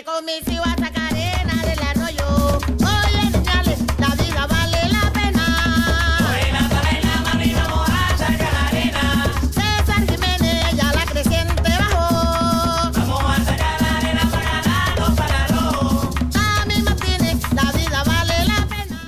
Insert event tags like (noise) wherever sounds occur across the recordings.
Dediqué con mis hijos a sacar arena del arroyo. Oye, niñales, la vida vale la pena. Buena cadena, mami, vamos a sacar arena. César Jiménez ya la creciente bajó. Vamos a sacar arena para ganarnos para rojo. Tami Martínez, la vida vale la pena.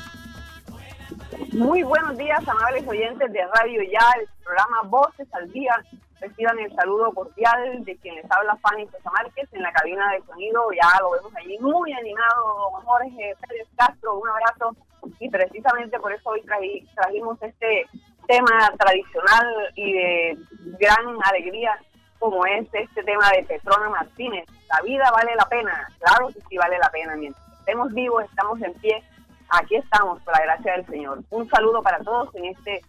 Muy buenos días, amables oyentes de Radio Ya, el programa Voces al Día. Reciban el saludo cordial de quien les habla Fanny Sosa Márquez en la cabina de sonido. Ya lo vemos allí muy animado, Jorge Pérez Castro. Un abrazo. Y precisamente por eso hoy traí- trajimos este tema tradicional y de gran alegría, como es este tema de Petrona Martínez. La vida vale la pena. Claro que sí vale la pena. Mientras estemos vivos, estamos en pie. Aquí estamos, por la gracia del Señor. Un saludo para todos en este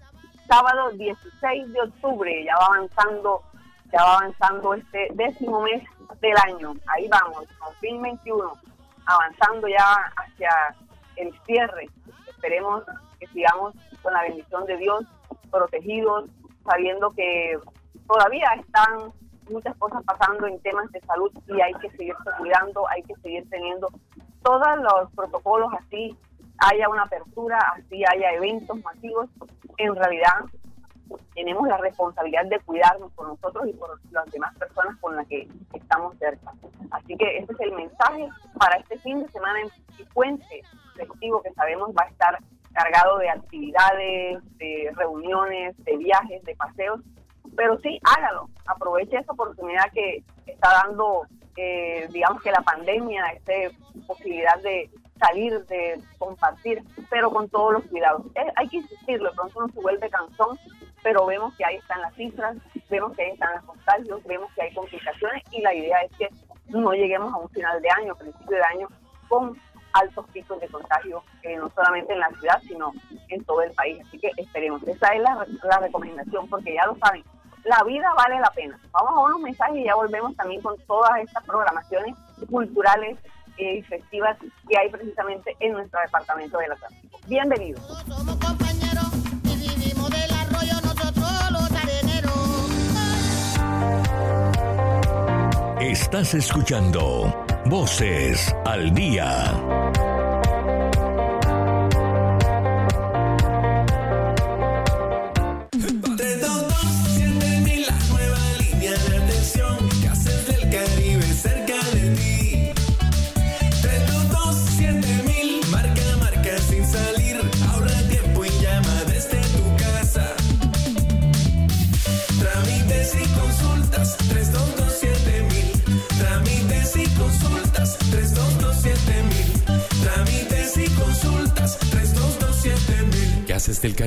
sábado 16 de octubre, ya va avanzando, ya va avanzando este décimo mes del año. Ahí vamos, 2021, avanzando ya hacia el cierre. Esperemos que sigamos con la bendición de Dios, protegidos, sabiendo que todavía están muchas cosas pasando en temas de salud y hay que seguirse cuidando, hay que seguir teniendo todos los protocolos así, haya una apertura, así haya eventos masivos, en realidad tenemos la responsabilidad de cuidarnos por nosotros y por las demás personas con las que estamos cerca. Así que este es el mensaje para este fin de semana en puente festivo que sabemos va a estar cargado de actividades, de reuniones, de viajes, de paseos, pero sí, hágalo, aproveche esa oportunidad que está dando, eh, digamos que la pandemia, esta posibilidad de salir, de compartir, pero con todos los cuidados. Eh, hay que insistirlo, de pronto uno se vuelve cansón, pero vemos que ahí están las cifras, vemos que ahí están los contagios, vemos que hay complicaciones y la idea es que no lleguemos a un final de año, principio de año, con altos picos de contagio, eh, no solamente en la ciudad, sino en todo el país. Así que esperemos. Esa es la, la recomendación, porque ya lo saben, la vida vale la pena. Vamos a unos mensajes y ya volvemos también con todas estas programaciones culturales eh, y festivas que hay precisamente en nuestro departamento del Atlántico. Bienvenidos. Somos compañeros y vivimos del arroyo nosotros los areneros. Estás escuchando Voces al Día.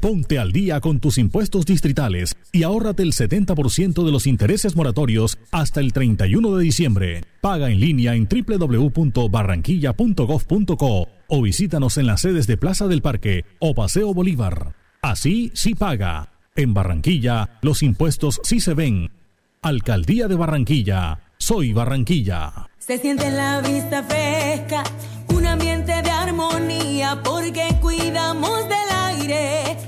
Ponte al día con tus impuestos distritales y ahórrate el 70% de los intereses moratorios hasta el 31 de diciembre. Paga en línea en www.barranquilla.gov.co o visítanos en las sedes de Plaza del Parque o Paseo Bolívar. Así sí paga. En Barranquilla, los impuestos sí se ven. Alcaldía de Barranquilla. Soy Barranquilla. Se siente en la vista fresca, un ambiente de armonía, porque cuidamos del aire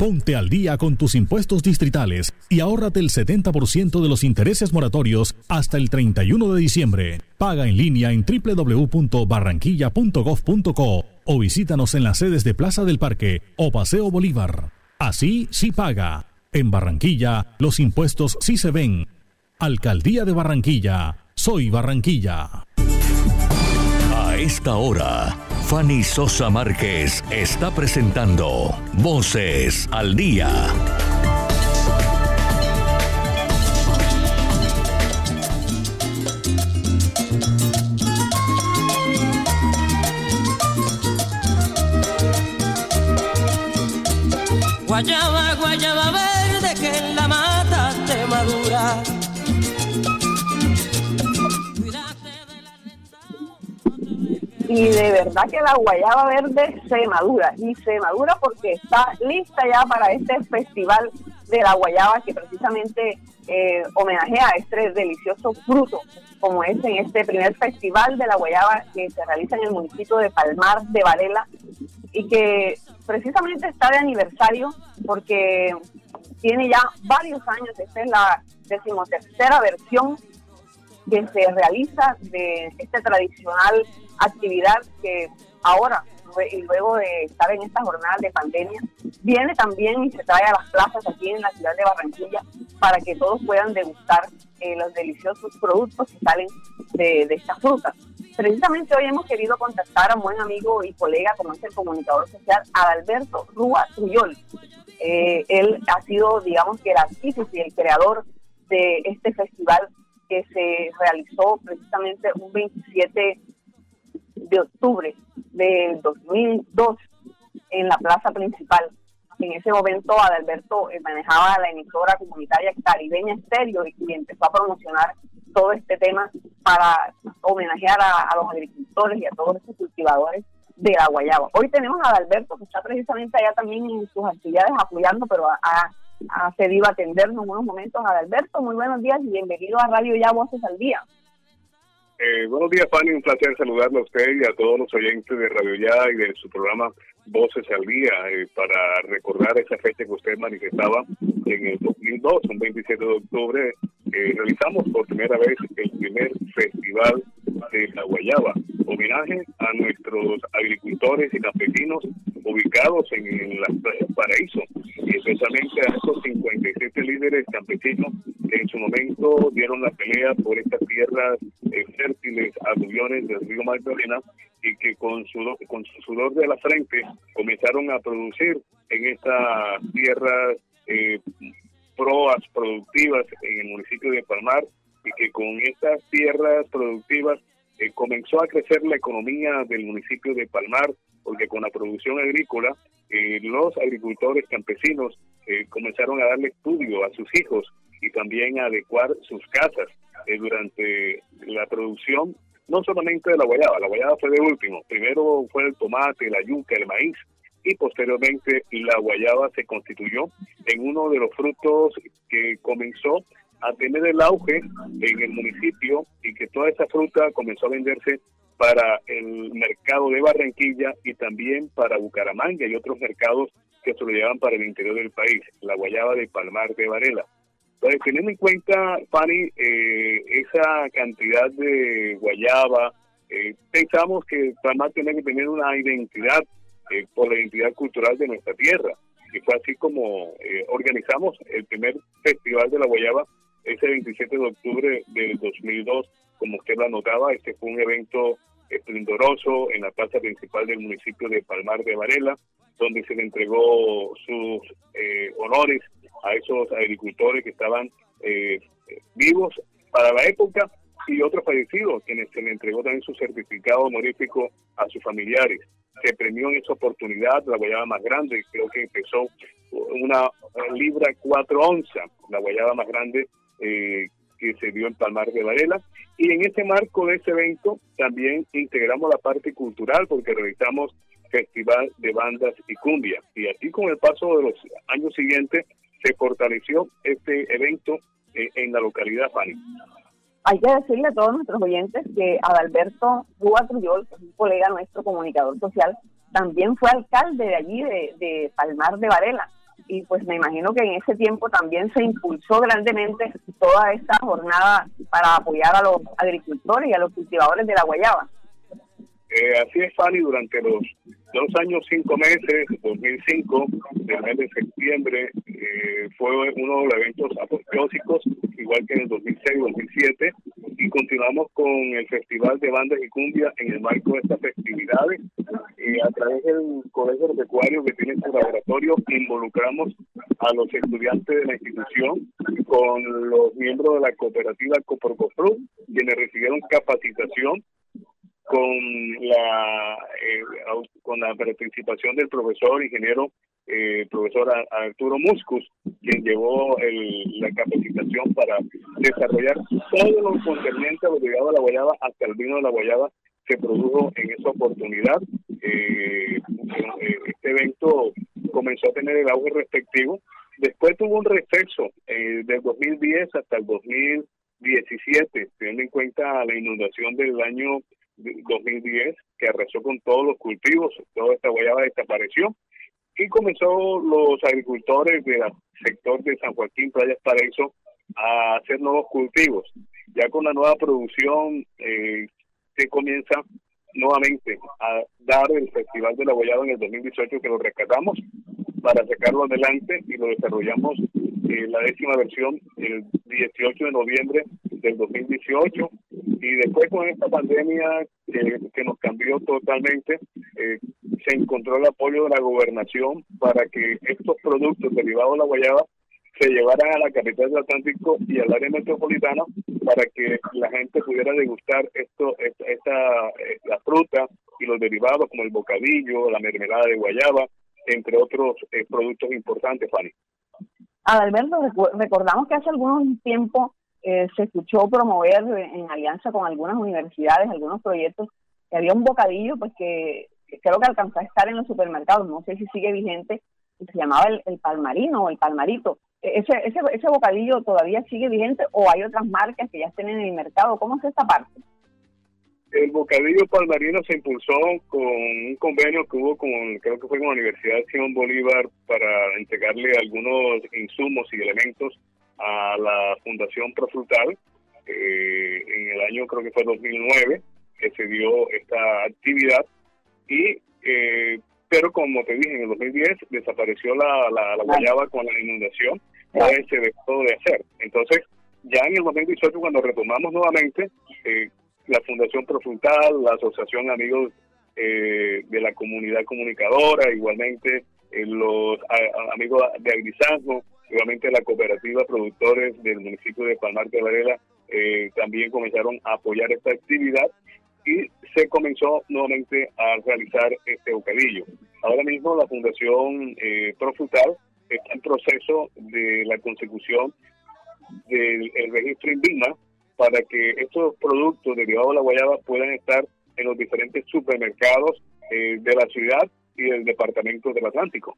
Ponte al día con tus impuestos distritales y ahórrate el 70% de los intereses moratorios hasta el 31 de diciembre. Paga en línea en www.barranquilla.gov.co o visítanos en las sedes de Plaza del Parque o Paseo Bolívar. Así sí paga. En Barranquilla, los impuestos sí se ven. Alcaldía de Barranquilla. Soy Barranquilla. A esta hora, Fanny Sosa Márquez está presentando Voces al Día. Guayaba, guayaba verde que en la mata te madura. Y de verdad que la guayaba verde se madura y se madura porque está lista ya para este festival de la guayaba que precisamente eh, homenajea a este delicioso fruto como es en este primer festival de la guayaba que se realiza en el municipio de Palmar de Varela y que precisamente está de aniversario porque tiene ya varios años, esta es la decimotercera versión que se realiza de esta tradicional actividad que ahora, y luego de estar en estas jornadas de pandemia, viene también y se trae a las plazas aquí en la ciudad de Barranquilla para que todos puedan degustar eh, los deliciosos productos que salen de, de estas frutas. Precisamente hoy hemos querido contactar a un buen amigo y colega, como es el comunicador social, Adalberto Rúa Trujol. Eh, él ha sido, digamos que el artífice y el creador de este festival que se realizó precisamente un 27 de octubre del 2002 en la plaza principal. En ese momento Adalberto eh, manejaba la emisora comunitaria caribeña Estéreo y, empezó a promocionar todo este tema para homenajear a, a, los agricultores y a todos estos cultivadores de la guayaba. Hoy tenemos a Adalberto que está precisamente allá también en sus actividades apoyando, pero ha, ha cedido a atendernos unos momentos. Adalberto, muy buenos días y bienvenido a Radio Ya Voces al Día. Eh, buenos días, Fanny. Un placer saludarle a usted y a todos los oyentes de Radio Ya y de su programa Voces al Día eh, para recordar esa fecha que usted manifestaba en el 2002, un 27 de octubre. Eh, realizamos por primera vez el primer festival de la Guayaba, homenaje a nuestros agricultores y campesinos ubicados en, en las playas Paraíso, y especialmente a esos 57 líderes campesinos que en su momento dieron la pelea por estas tierras eh, fértiles aluviones del río Magdalena y que con, sudor, con su sudor de la frente comenzaron a producir en estas tierras eh, proas productivas en el municipio de Palmar y que con estas tierras productivas eh, comenzó a crecer la economía del municipio de Palmar, porque con la producción agrícola, eh, los agricultores campesinos eh, comenzaron a darle estudio a sus hijos y también a adecuar sus casas durante la producción, no solamente de la guayaba, la guayaba fue de último, primero fue el tomate, la yuca, el maíz, y posteriormente la guayaba se constituyó en uno de los frutos que comenzó a tener el auge en el municipio y que toda esa fruta comenzó a venderse para el mercado de Barranquilla y también para Bucaramanga y otros mercados que se lo llevan para el interior del país, la guayaba de Palmar de Varela. Entonces, teniendo en cuenta, Fanny, eh, esa cantidad de guayaba, eh, pensamos que Palmar tiene que tener una identidad eh, por la identidad cultural de nuestra tierra. Y fue así como organizamos el primer festival de la guayaba ese 27 de octubre del 2002, como usted lo anotaba, este fue un evento esplendoroso en la plaza principal del municipio de Palmar de Varela, donde se le entregó sus eh, honores a esos agricultores que estaban eh, vivos para la época y otros fallecidos, quienes se le entregó también su certificado honorífico a sus familiares. Se premió en esa oportunidad la guayaba más grande, creo que empezó una libra cuatro onzas, la guayaba más grande eh, que se dio en Palmar de Varela. Y en ese marco de ese evento también integramos la parte cultural porque realizamos festival de bandas y cumbia. Y así con el paso de los años siguientes se fortaleció este evento eh, en la localidad, Fanny. Hay que decirle a todos nuestros oyentes que Adalberto Rúa un colega nuestro, comunicador social, también fue alcalde de allí, de Palmar de Varela. Y pues me imagino que en ese tiempo también se impulsó grandemente toda esta jornada para apoyar a los agricultores y a los cultivadores de la guayaba. Eh, así es, Fanny, durante los dos años, cinco meses, 2005, del mes de septiembre, eh, fue uno de los eventos apoteósicos, igual que en el 2006-2007, y continuamos con el Festival de Bandas y Cumbia en el marco de estas festividades. Eh, a través del Colegio Agropecuario que tiene su laboratorio, involucramos a los estudiantes de la institución con los miembros de la cooperativa Coporcofru, quienes recibieron capacitación con la eh, con la participación del profesor ingeniero eh, profesor Arturo Muscus quien llevó el- la capacitación para desarrollar todo lo concerniente a la guayaba hasta el vino de la guayaba que produjo en esa oportunidad. Eh, eh, este evento comenzó a tener el auge respectivo. Después tuvo un receso eh, del 2010 hasta el 2017 teniendo en cuenta la inundación del año 2010 que arrasó con todos los cultivos, toda esta guayaba desapareció y comenzó los agricultores del sector de San Joaquín, Playas Paraíso, a hacer nuevos cultivos. Ya con la nueva producción eh, se comienza nuevamente a dar el Festival de la Guayaba en el 2018 que lo rescatamos para sacarlo adelante y lo desarrollamos eh, la décima versión el 18 de noviembre del 2018 y después con esta pandemia que, que nos cambió totalmente eh, se encontró el apoyo de la gobernación para que estos productos derivados de la guayaba se llevaran a la capital del Atlántico y al área metropolitana para que la gente pudiera degustar esto, esta, esta, eh, la fruta y los derivados como el bocadillo, la mermelada de guayaba, entre otros eh, productos importantes, Fanny. Adalberto, recordamos que hace algún tiempo eh, se escuchó promover en alianza con algunas universidades, algunos proyectos, que había un bocadillo pues que, que creo que alcanzó a estar en los supermercados, no sé si sigue vigente, y se llamaba el, el palmarino o el palmarito. Eh, Ese, ese, ¿Ese bocadillo todavía sigue vigente o hay otras marcas que ya estén en el mercado? ¿Cómo es esta parte? El bocadillo palmarino se impulsó con un convenio que hubo con, creo que fue con la Universidad Simón Bolívar para entregarle algunos insumos y elementos a la Fundación Profrutal eh, en el año creo que fue 2009 que se dio esta actividad. Y eh, pero como te dije en el 2010 desapareció la, la, la guayaba con la inundación ya se dejó de hacer. Entonces ya en el 2018 cuando retomamos nuevamente eh, la Fundación Profrutal, la Asociación Amigos eh, de la Comunidad Comunicadora, igualmente eh, los a- a- amigos de Agrizazgo, igualmente la cooperativa productores del municipio de Palmar de Varela, eh, también comenzaron a apoyar esta actividad y se comenzó nuevamente a realizar este bocadillo. Ahora mismo la Fundación eh, Profrutal está en proceso de la consecución del el registro INVIMA para que estos productos derivados de la guayaba puedan estar en los diferentes supermercados eh, de la ciudad y del departamento del Atlántico.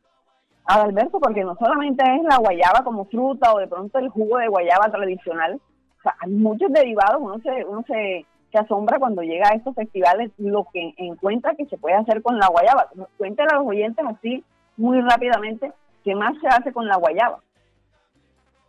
Adalberto, porque no solamente es la guayaba como fruta o de pronto el jugo de guayaba tradicional, o sea, hay muchos derivados, uno se, uno se, asombra cuando llega a estos festivales lo que encuentra que se puede hacer con la guayaba. Cuéntale a los oyentes así muy rápidamente qué más se hace con la guayaba.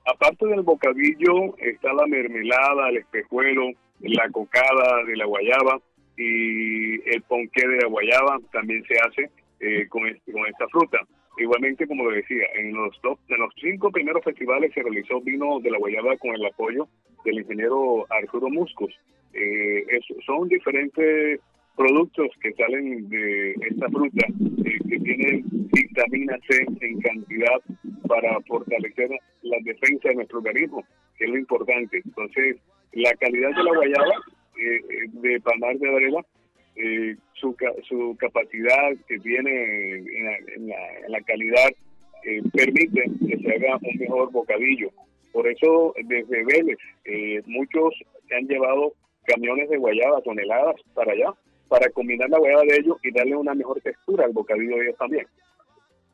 Aparte del bocadillo, está la mermelada, el espejuelo, la cocada de la guayaba y el ponqué de la guayaba también se hace eh, con, con esta fruta. Igualmente, como le decía, en los, dos, en los cinco primeros festivales se realizó vino de la guayaba con el apoyo del ingeniero Arturo Muscos. Eh, son diferentes productos que salen de esta fruta eh, que tienen vitamina C en cantidad para fortalecer la defensa de nuestro organismo, que es lo importante. Entonces, la calidad de la guayaba eh, eh, de Palmar de Varela, eh, su, su capacidad que tiene en la, en la- calidad eh, permite que se haga un mejor bocadillo. Por eso, desde Vélez, eh, muchos se han llevado camiones de guayaba, toneladas para allá, para combinar la guayaba de ellos y darle una mejor textura al bocadillo de ellos también.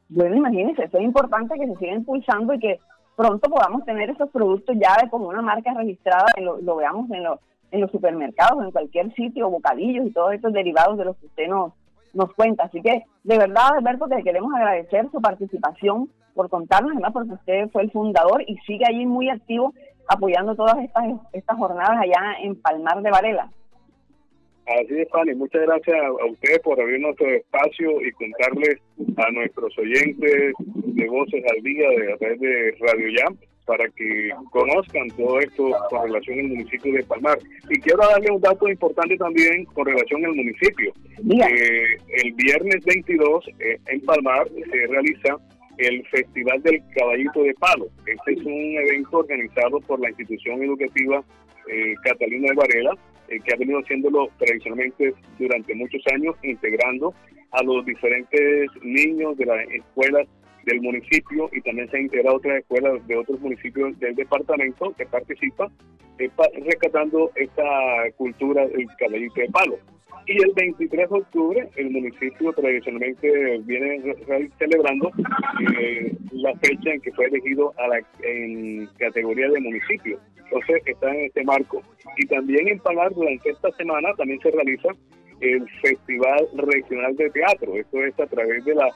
Bueno, imagínense, eso es importante que se siga impulsando y que pronto podamos tener esos productos ya como una marca registrada, y lo, lo veamos en, lo- en los supermercados, en cualquier sitio, bocadillos y todos estos derivados de los que usted nos, nos cuenta. Así que, de verdad, Alberto, te queremos agradecer su participación por contarnos, además porque usted fue el fundador y sigue allí muy activo apoyando todas estas, estas jornadas allá en Palmar de Varela. Así es, Fanny. Muchas gracias a, ustedes por abrirnos este espacio y contarles a nuestros oyentes de Voces al Día de a través de Radio Ya para que conozcan todo esto con relación al municipio de Palmar. Y quiero darle un dato importante también con relación al municipio. Eh, el viernes 22 eh, en Palmar se realiza el Festival del Caballito de Palo. Este es un evento organizado por la institución educativa eh, Catalina de Varela, eh, que ha venido haciéndolo tradicionalmente durante muchos años, integrando a los diferentes niños de las escuelas del municipio y también se han integrado otras escuelas de otros municipios del departamento que participan, eh, rescatando esta cultura del caballito de palo. Y el 23 de octubre el municipio tradicionalmente viene celebrando eh, la fecha en que fue elegido a la, en categoría de municipio. Entonces está en este marco. Y también en Palar durante esta semana también se realiza el Festival Regional de Teatro. Esto es a través de la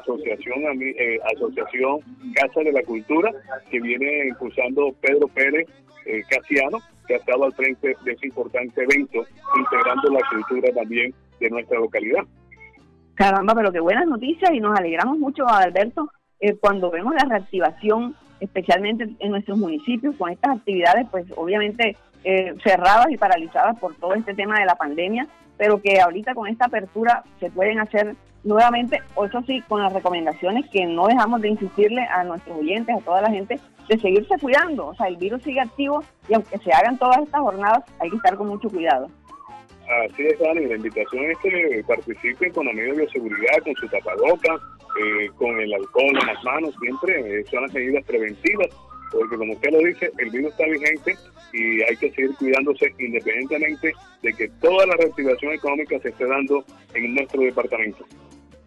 Asociación eh, Asociación Casa de la Cultura que viene impulsando Pedro Pérez eh, Casiano, que ha estado al frente de ese importante evento, integrando la cultura también de nuestra localidad. Caramba, pero qué buenas noticias y nos alegramos mucho, Alberto, eh, cuando vemos la reactivación, especialmente en nuestros municipios, con estas actividades, pues obviamente eh, cerradas y paralizadas por todo este tema de la pandemia, pero que ahorita con esta apertura se pueden hacer nuevamente, o eso sí, con las recomendaciones que no dejamos de insistirle a nuestros oyentes, a toda la gente, de seguirse cuidando. O sea, el virus sigue activo y aunque se hagan todas estas jornadas, hay que estar con mucho cuidado. Así es, Dani. La invitación es que participen con medida de bioseguridad, con su tapaboca, eh, con el alcohol en las manos, siempre eh, son las medidas preventivas, porque como usted lo dice, el virus está vigente y hay que seguir cuidándose independientemente de que toda la reactivación económica se esté dando en nuestro departamento.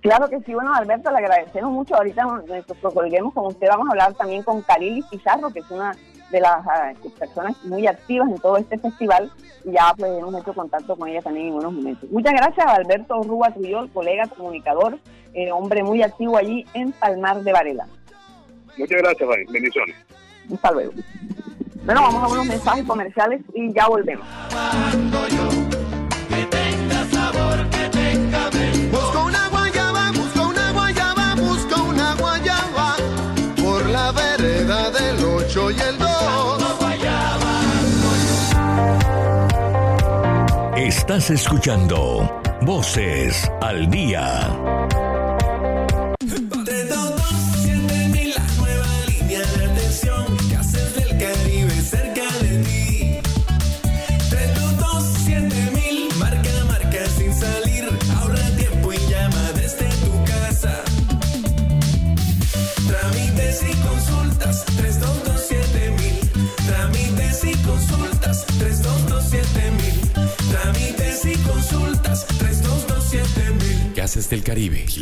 Claro que sí, bueno, Alberto, le agradecemos mucho. Ahorita nos colguemos con usted. Vamos a hablar también con Carili Pizarro, que es una de las ah, personas muy activas en todo este festival. Y ya pues hemos hecho contacto con ella también en unos momentos. Muchas gracias a Alberto Rúa Trujol, colega comunicador, eh, hombre muy activo allí en Palmar de Varela. Muchas gracias. Bendiciones. Hasta luego. Bueno, vamos a unos mensajes comerciales y ya volvemos. Busco una guayaba, busco una guayaba, busco una guayaba por la vereda del 8 y el 2. Estás escuchando Voces al Día.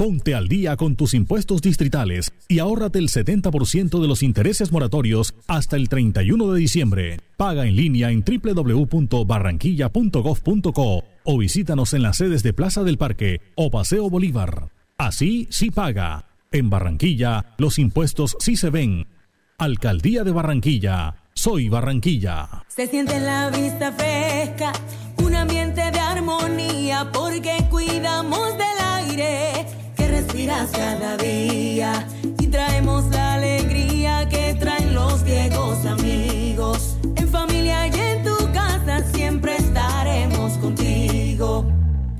Ponte al día con tus impuestos distritales y ahórrate el 70% de los intereses moratorios hasta el 31 de diciembre. Paga en línea en www.barranquilla.gov.co o visítanos en las sedes de Plaza del Parque o Paseo Bolívar. Así sí paga. En Barranquilla, los impuestos sí se ven. Alcaldía de Barranquilla. Soy Barranquilla. Se siente en la vista fresca, un ambiente de armonía, porque cuidamos del aire cada día y traemos la alegría que traen los viejos amigos. En familia y en tu casa siempre estaremos contigo.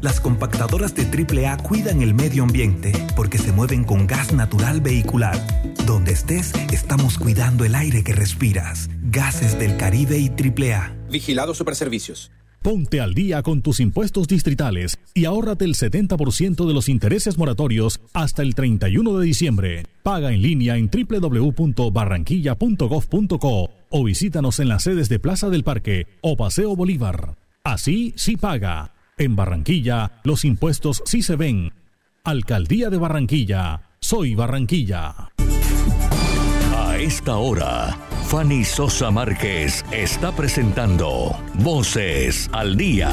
Las Las compactadoras de AAA cuidan el medio ambiente porque se mueven con gas natural vehicular. Donde estés, estamos cuidando el aire que respiras. Gases del Caribe y AAA. Vigilado Superservicios. Ponte al día con tus impuestos distritales y ahórrate el 70% de los intereses moratorios hasta el 31 de diciembre. Paga en línea en www.barranquilla.gov.co o visítanos en las sedes de Plaza del Parque o Paseo Bolívar. Así sí paga. En Barranquilla, los impuestos sí se ven. Alcaldía de Barranquilla. Soy Barranquilla. A esta hora, Fanny Sosa Márquez está presentando Voces al Día.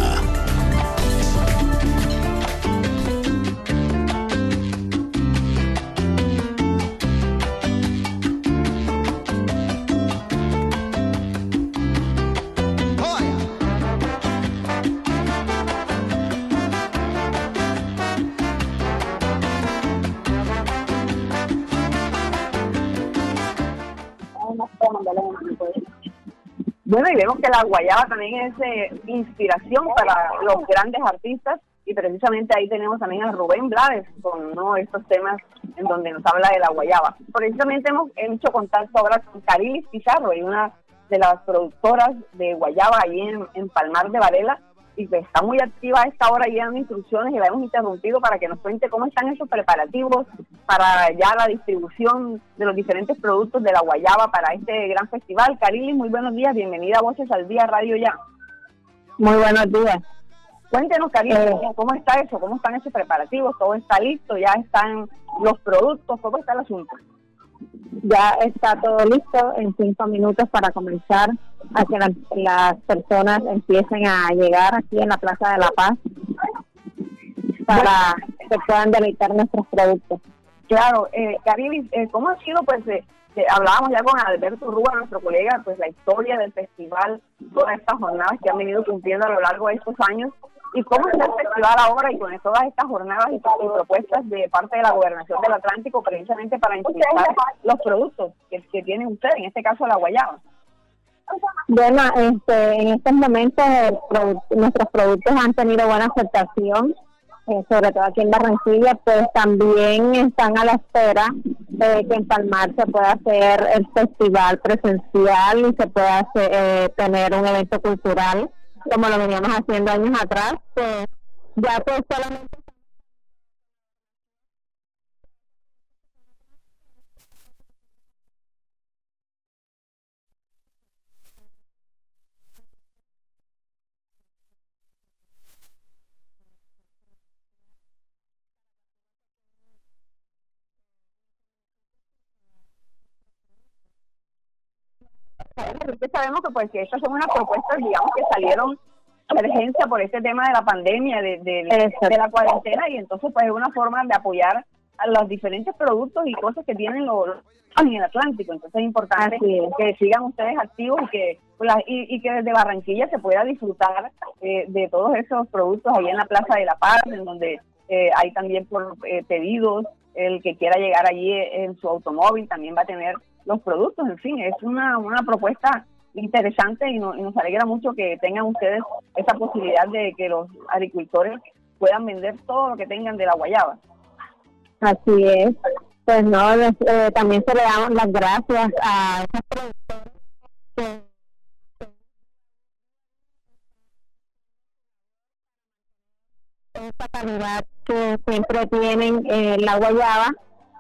Bueno, y vemos que la guayaba también es eh, inspiración para los grandes artistas y precisamente ahí tenemos también a Rubén Blades con uno de estos temas en donde nos habla de la guayaba. Precisamente hemos hecho contacto ahora con Carilis Pizarro, y una de las productoras de guayaba ahí en, en Palmar de Varela, y que está muy activa a esta hora dando instrucciones y la hemos interrumpido para que nos cuente cómo están esos preparativos para ya la distribución de los diferentes productos de la guayaba para este gran festival. Carili, muy buenos días, bienvenida a Voces al Día Radio Ya. Muy buenos días. Cuéntenos, Carili, Eh. ¿cómo- ¿cómo está eso? ¿Cómo están esos preparativos? ¿Todo está listo? ¿Ya están los productos? ¿Cómo está el asunto? Ya está todo listo en cinco minutos para comenzar a que las, personas empiecen a llegar aquí en la Plaza de la Paz para que puedan deleitar nuestros productos. Claro, eh, eh, ¿cómo ha sido? Pues eh, eh, hablábamos ya con Alberto Rúa, nuestro colega, pues la historia del festival, todas estas jornadas que han venido cumpliendo a lo largo de estos años. ¿Y cómo está el festival ahora y con todas estas jornadas y, propuestas de parte de la Gobernación del Atlántico precisamente para impulsar los productos que, que tiene usted, en este caso la guayaba? Bueno, este, en estos momentos produ- nuestros productos han tenido buena aceptación, eh, sobre todo aquí en Barranquilla, pues también están a la espera de que en Palmar se pueda hacer el festival presencial y se pueda hacer, eh, tener un evento cultural como lo veníamos haciendo años atrás. Pues ya pues solamente sabemos que pues que estas son unas propuestas, digamos, que salieron emergencia por este tema de la pandemia, de, de- la cuarentena, y entonces pues es una forma de apoyar a los diferentes productos y cosas que tienen los los- en el Atlántico. Entonces es importante es. que sigan ustedes activos y que pues, y, y que desde Barranquilla se pueda disfrutar eh, de todos esos productos ahí en la Plaza de la Paz, en donde eh, hay también por eh, pedidos, el que quiera llegar allí en su automóvil también va a tener los productos, en fin, es una, una propuesta interesante y, no- y nos alegra mucho que tengan ustedes esa posibilidad de que los agricultores puedan vender todo lo que tengan de la guayaba. Así es. Pues no, les- eh, también se le damos las gracias a esas productoras que calidad que siempre tienen eh, la guayaba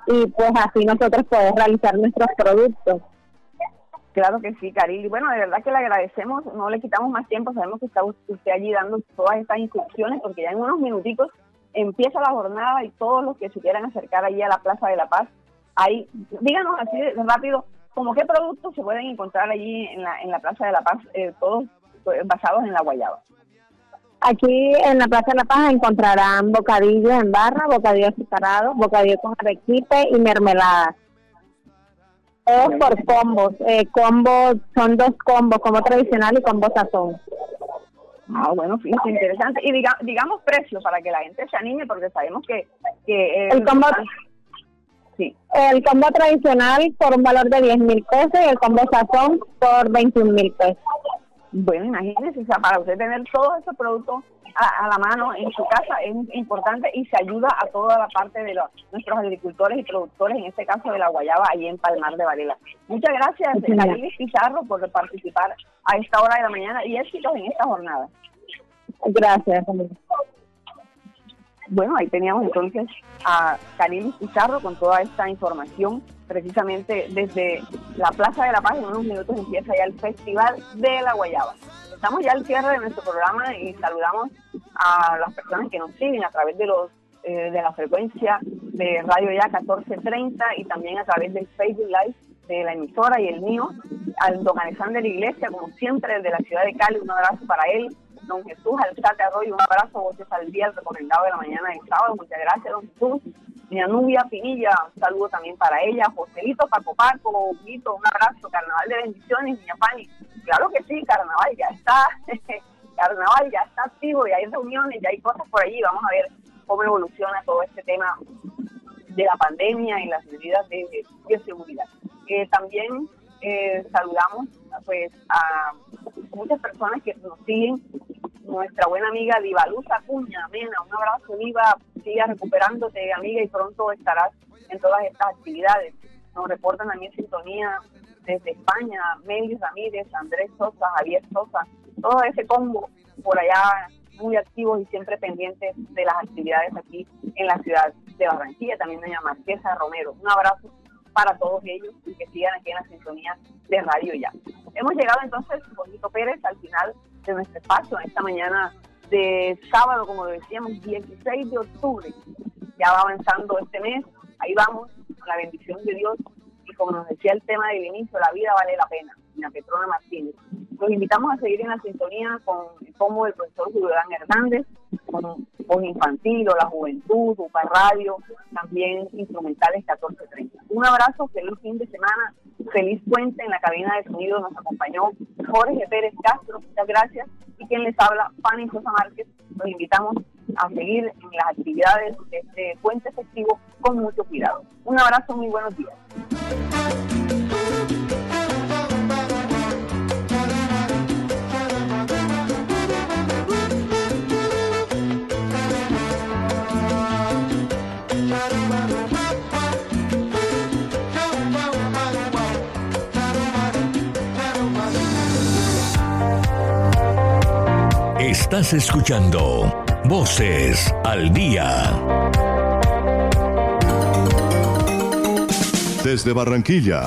y pues así nosotros podemos realizar nuestros productos. Claro que sí, Caril. Bueno, de verdad que le agradecemos, no le quitamos más tiempo, sabemos que está usted allí dando todas estas instrucciones porque ya en unos minutitos empieza la jornada y todos los que se quieran acercar allí a la Plaza de la Paz, ahí, díganos así rápido, como qué productos se pueden encontrar allí en la, en la Plaza de la Paz, eh, todos eh, basados en la guayaba. Aquí en la Plaza de la Paz encontrarán bocadillo en barra, bocadillo azucarado, bocadillo con arequipe y mermelada. Todos por combos. Eh, combos, son dos combos, combo tradicional y combo sazón. Ah, bueno, fíjate, interesante. Y diga, digamos precio para que la gente se anime porque sabemos que... que eh, El combo, sí. el combo tradicional por un valor de 10 mil pesos y el combo sazón por 21 mil pesos. Bueno, imagínense, o sea, para usted tener todos esos productos a, a la mano en su casa es importante y se ayuda a toda la parte de los, nuestros agricultores y productores, en este caso de la guayaba, allí en Palmar de Varela. Muchas gracias, Sí. Caribe Pizarro, por participar a esta hora de la mañana y éxitos en esta jornada. Gracias. Bueno, ahí teníamos entonces a Caribe Pizarro con toda esta información, precisamente desde la Plaza de la Paz. En unos minutos empieza ya el Festival de la Guayaba. Estamos ya al cierre de nuestro programa y saludamos a las personas que nos siguen a través de los eh, de la frecuencia de Radio Ya 1430 y también a través del Facebook Live de la emisora y el mío, al don Alexander Iglesia, como siempre, desde la ciudad de Cali, un abrazo para él, don Jesús Alzate Arroyo, un abrazo, voces al día, el recomendado de la mañana del sábado, muchas gracias, don Jesús, Doña Nubia Pinilla, un saludo también para ella, Joselito Paco Paco, Guito, un abrazo, Carnaval de Bendiciones, Niña Pani, claro que sí, Carnaval ya está, (laughs) Carnaval ya está activo, ya hay reuniones, ya hay cosas por allí, vamos a ver cómo evoluciona todo este tema de la pandemia y las medidas de bioseguridad. Eh, también eh, saludamos pues a muchas personas que nos siguen. Nuestra buena amiga Divaluz Acuña, Mena, un abrazo Diva, siga recuperándote amiga y pronto estarás en todas estas actividades. Nos reportan también sintonía desde España, Meli Ramírez, Andrés Sosa, Javier Sosa, todo ese combo por allá muy activos y siempre pendientes de las actividades aquí en la ciudad de Barranquilla, también doña Marquesa Romero. Un abrazo para todos ellos y que sigan aquí en la sintonía de Radio Ya. Hemos llegado entonces, Bonito Pérez, al final de nuestro espacio esta mañana de sábado, como decíamos, 16 de octubre. Ya va avanzando este mes, ahí vamos, con la bendición de Dios y como nos decía el tema del inicio, la vida vale la pena, doña Petrona Martínez. Los invitamos a seguir en la sintonía con como el profesor Julián Hernández, con, con Infantil o la Juventud, UPA Radio, también Instrumentales 1430. Un abrazo, feliz fin de semana, feliz puente en la cabina de sonido. Nos acompañó Jorge Pérez Castro, muchas gracias. Y quien les habla, Fanny Sosa Márquez. Los invitamos a seguir en las actividades de este puente festivo con mucho cuidado. Un abrazo, muy buenos días. Estás escuchando Voces al Día. Desde Barranquilla,